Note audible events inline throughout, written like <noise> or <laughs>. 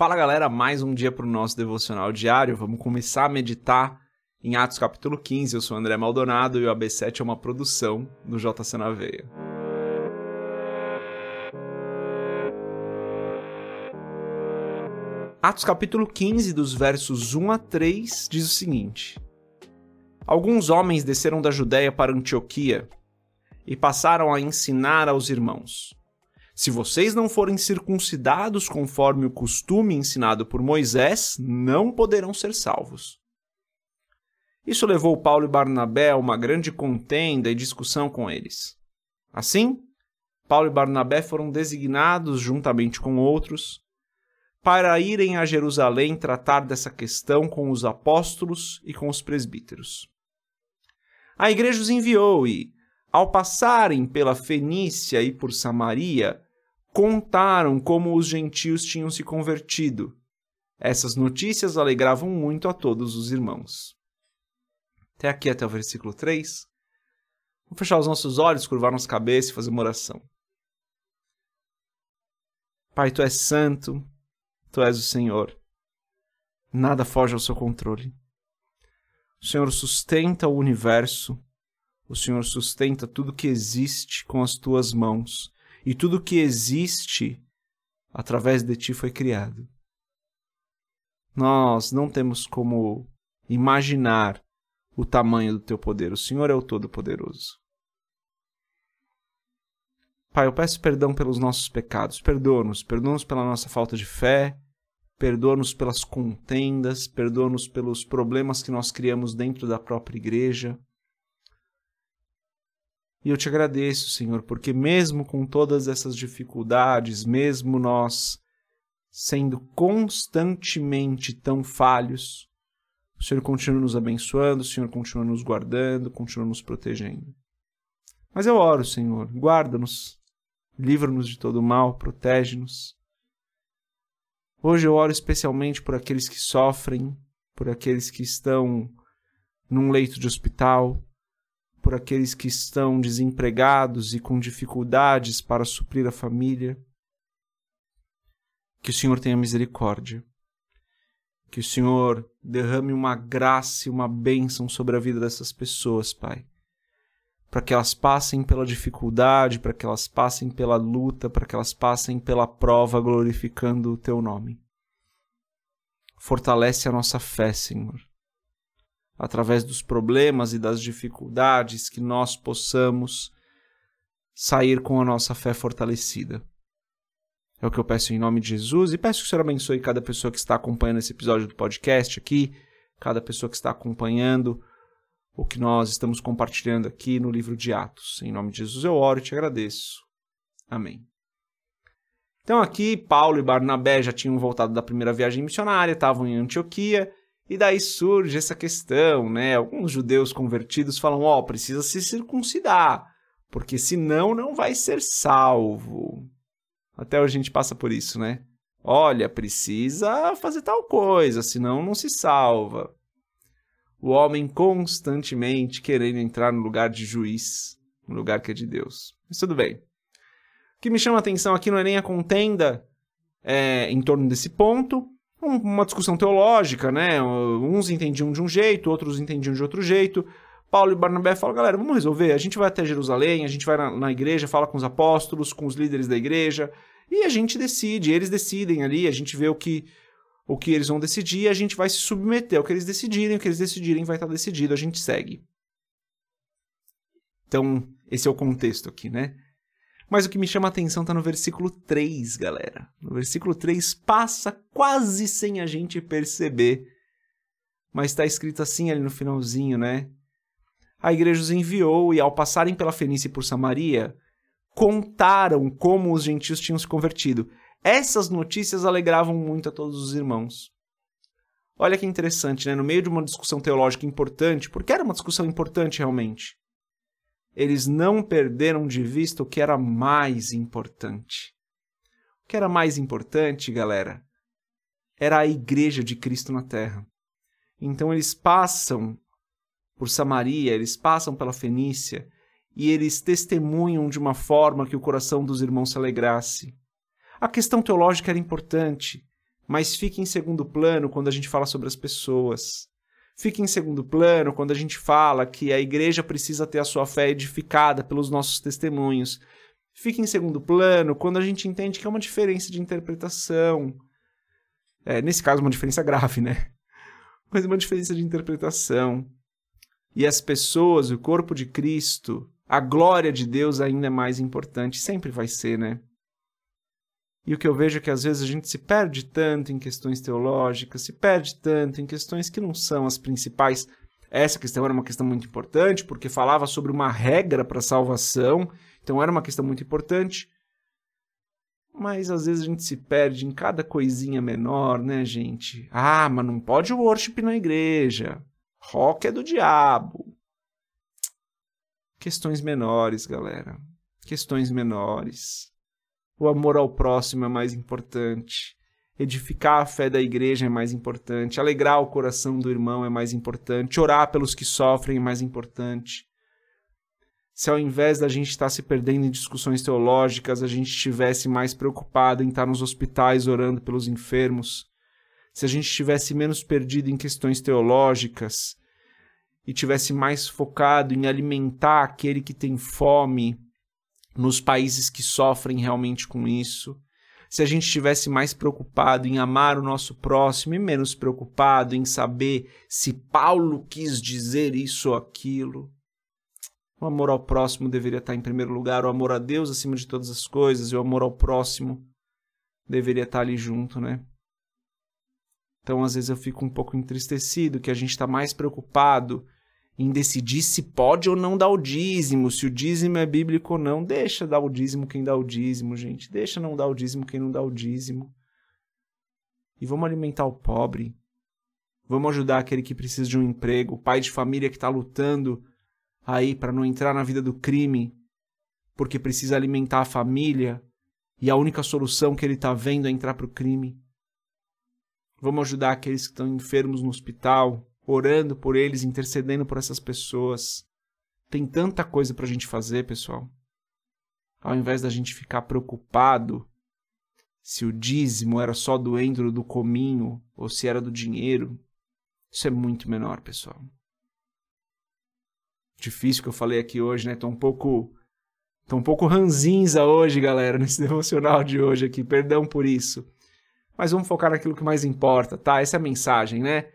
Fala galera, mais um dia para o nosso devocional diário. Vamos começar a meditar em Atos capítulo 15. Eu sou André Maldonado e o AB7 é uma produção do JC na Veia. Atos capítulo 15, dos versos 1 a 3, diz o seguinte: Alguns homens desceram da Judéia para Antioquia e passaram a ensinar aos irmãos se vocês não forem circuncidados conforme o costume ensinado por Moisés, não poderão ser salvos. Isso levou Paulo e Barnabé a uma grande contenda e discussão com eles. Assim, Paulo e Barnabé foram designados, juntamente com outros, para irem a Jerusalém tratar dessa questão com os apóstolos e com os presbíteros. A igreja os enviou e, ao passarem pela Fenícia e por Samaria, contaram como os gentios tinham se convertido. Essas notícias alegravam muito a todos os irmãos. Até aqui, até o versículo 3. Vamos fechar os nossos olhos, curvar nossa cabeça e fazer uma oração. Pai, tu és santo, tu és o Senhor. Nada foge ao seu controle. O Senhor sustenta o universo, o Senhor sustenta tudo que existe com as tuas mãos e tudo que existe através de ti foi criado. Nós não temos como imaginar o tamanho do teu poder. O Senhor é o Todo-Poderoso. Pai, eu peço perdão pelos nossos pecados. Perdoa-nos. Perdoa-nos pela nossa falta de fé. Perdoa-nos pelas contendas. Perdoa-nos pelos problemas que nós criamos dentro da própria igreja. E eu te agradeço, Senhor, porque mesmo com todas essas dificuldades, mesmo nós sendo constantemente tão falhos, o Senhor continua nos abençoando, o Senhor continua nos guardando, continua nos protegendo. Mas eu oro, Senhor, guarda-nos, livra-nos de todo mal, protege-nos. Hoje eu oro especialmente por aqueles que sofrem, por aqueles que estão num leito de hospital, por aqueles que estão desempregados e com dificuldades para suprir a família. Que o Senhor tenha misericórdia. Que o Senhor derrame uma graça e uma bênção sobre a vida dessas pessoas, Pai. Para que elas passem pela dificuldade, para que elas passem pela luta, para que elas passem pela prova glorificando o Teu nome. Fortalece a nossa fé, Senhor através dos problemas e das dificuldades, que nós possamos sair com a nossa fé fortalecida. É o que eu peço em nome de Jesus e peço que o Senhor abençoe cada pessoa que está acompanhando esse episódio do podcast aqui, cada pessoa que está acompanhando o que nós estamos compartilhando aqui no livro de Atos. Em nome de Jesus eu oro e te agradeço. Amém. Então aqui Paulo e Barnabé já tinham voltado da primeira viagem missionária, estavam em Antioquia e daí surge essa questão, né? Alguns judeus convertidos falam: ó, oh, precisa se circuncidar, porque senão não vai ser salvo. Até hoje a gente passa por isso, né? Olha, precisa fazer tal coisa, senão não se salva. O homem constantemente querendo entrar no lugar de juiz, no lugar que é de Deus. Mas tudo bem. O que me chama a atenção aqui não é nem a contenda é, em torno desse ponto, uma discussão teológica, né? Uns entendiam de um jeito, outros entendiam de outro jeito. Paulo e Barnabé falam, galera, vamos resolver. A gente vai até Jerusalém, a gente vai na, na, igreja, fala com os apóstolos, com os líderes da igreja, e a gente decide, eles decidem ali, a gente vê o que, o que eles vão decidir, e a gente vai se submeter ao que eles decidirem, o que eles decidirem vai estar decidido, a gente segue. Então, esse é o contexto aqui, né? Mas o que me chama a atenção está no versículo 3, galera. No versículo 3 passa quase sem a gente perceber. Mas está escrito assim ali no finalzinho, né? A igreja os enviou e, ao passarem pela Fenícia e por Samaria, contaram como os gentios tinham se convertido. Essas notícias alegravam muito a todos os irmãos. Olha que interessante, né? No meio de uma discussão teológica importante, porque era uma discussão importante realmente, eles não perderam de vista o que era mais importante. O que era mais importante, galera, era a igreja de Cristo na terra. Então eles passam por Samaria, eles passam pela Fenícia e eles testemunham de uma forma que o coração dos irmãos se alegrasse. A questão teológica era importante, mas fica em segundo plano quando a gente fala sobre as pessoas. Fica em segundo plano quando a gente fala que a igreja precisa ter a sua fé edificada pelos nossos testemunhos. Fica em segundo plano quando a gente entende que é uma diferença de interpretação. É, nesse caso, uma diferença grave, né? <laughs> Mas uma diferença de interpretação. E as pessoas, o corpo de Cristo, a glória de Deus ainda é mais importante. Sempre vai ser, né? E o que eu vejo é que às vezes a gente se perde tanto em questões teológicas, se perde tanto em questões que não são as principais. Essa questão era uma questão muito importante, porque falava sobre uma regra para salvação, então era uma questão muito importante. Mas às vezes a gente se perde em cada coisinha menor, né, gente? Ah, mas não pode worship na igreja. Rock é do diabo. Questões menores, galera. Questões menores. O amor ao próximo é mais importante. Edificar a fé da igreja é mais importante. Alegrar o coração do irmão é mais importante. Orar pelos que sofrem é mais importante. Se ao invés da gente estar se perdendo em discussões teológicas, a gente estivesse mais preocupado em estar nos hospitais orando pelos enfermos, se a gente estivesse menos perdido em questões teológicas e tivesse mais focado em alimentar aquele que tem fome, nos países que sofrem realmente com isso, se a gente estivesse mais preocupado em amar o nosso próximo e menos preocupado em saber se Paulo quis dizer isso ou aquilo. O amor ao próximo deveria estar em primeiro lugar, o amor a Deus acima de todas as coisas e o amor ao próximo deveria estar ali junto, né? Então, às vezes eu fico um pouco entristecido que a gente está mais preocupado em decidir se pode ou não dar o dízimo, se o dízimo é bíblico ou não. Deixa dar o dízimo quem dá o dízimo, gente. Deixa não dar o dízimo quem não dá o dízimo. E vamos alimentar o pobre. Vamos ajudar aquele que precisa de um emprego, o pai de família que está lutando aí para não entrar na vida do crime, porque precisa alimentar a família e a única solução que ele está vendo é entrar para o crime. Vamos ajudar aqueles que estão enfermos no hospital, orando por eles, intercedendo por essas pessoas. Tem tanta coisa para a gente fazer, pessoal. Ao invés da gente ficar preocupado se o dízimo era só do endro do cominho ou se era do dinheiro, isso é muito menor, pessoal. Difícil que eu falei aqui hoje, né? Tô um pouco tô um pouco ranzinza hoje, galera, <laughs> nesse devocional de hoje aqui. Perdão por isso. Mas vamos focar naquilo que mais importa, tá? Essa é a mensagem, né?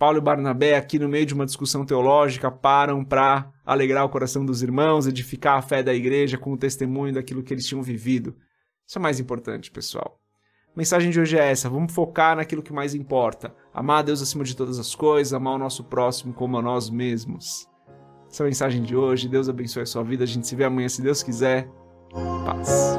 Paulo e Barnabé, aqui no meio de uma discussão teológica, param para alegrar o coração dos irmãos, edificar a fé da igreja com o testemunho daquilo que eles tinham vivido. Isso é mais importante, pessoal. A mensagem de hoje é essa: vamos focar naquilo que mais importa. Amar a Deus acima de todas as coisas, amar o nosso próximo como a nós mesmos. Essa é a mensagem de hoje. Deus abençoe a sua vida. A gente se vê amanhã, se Deus quiser. Paz.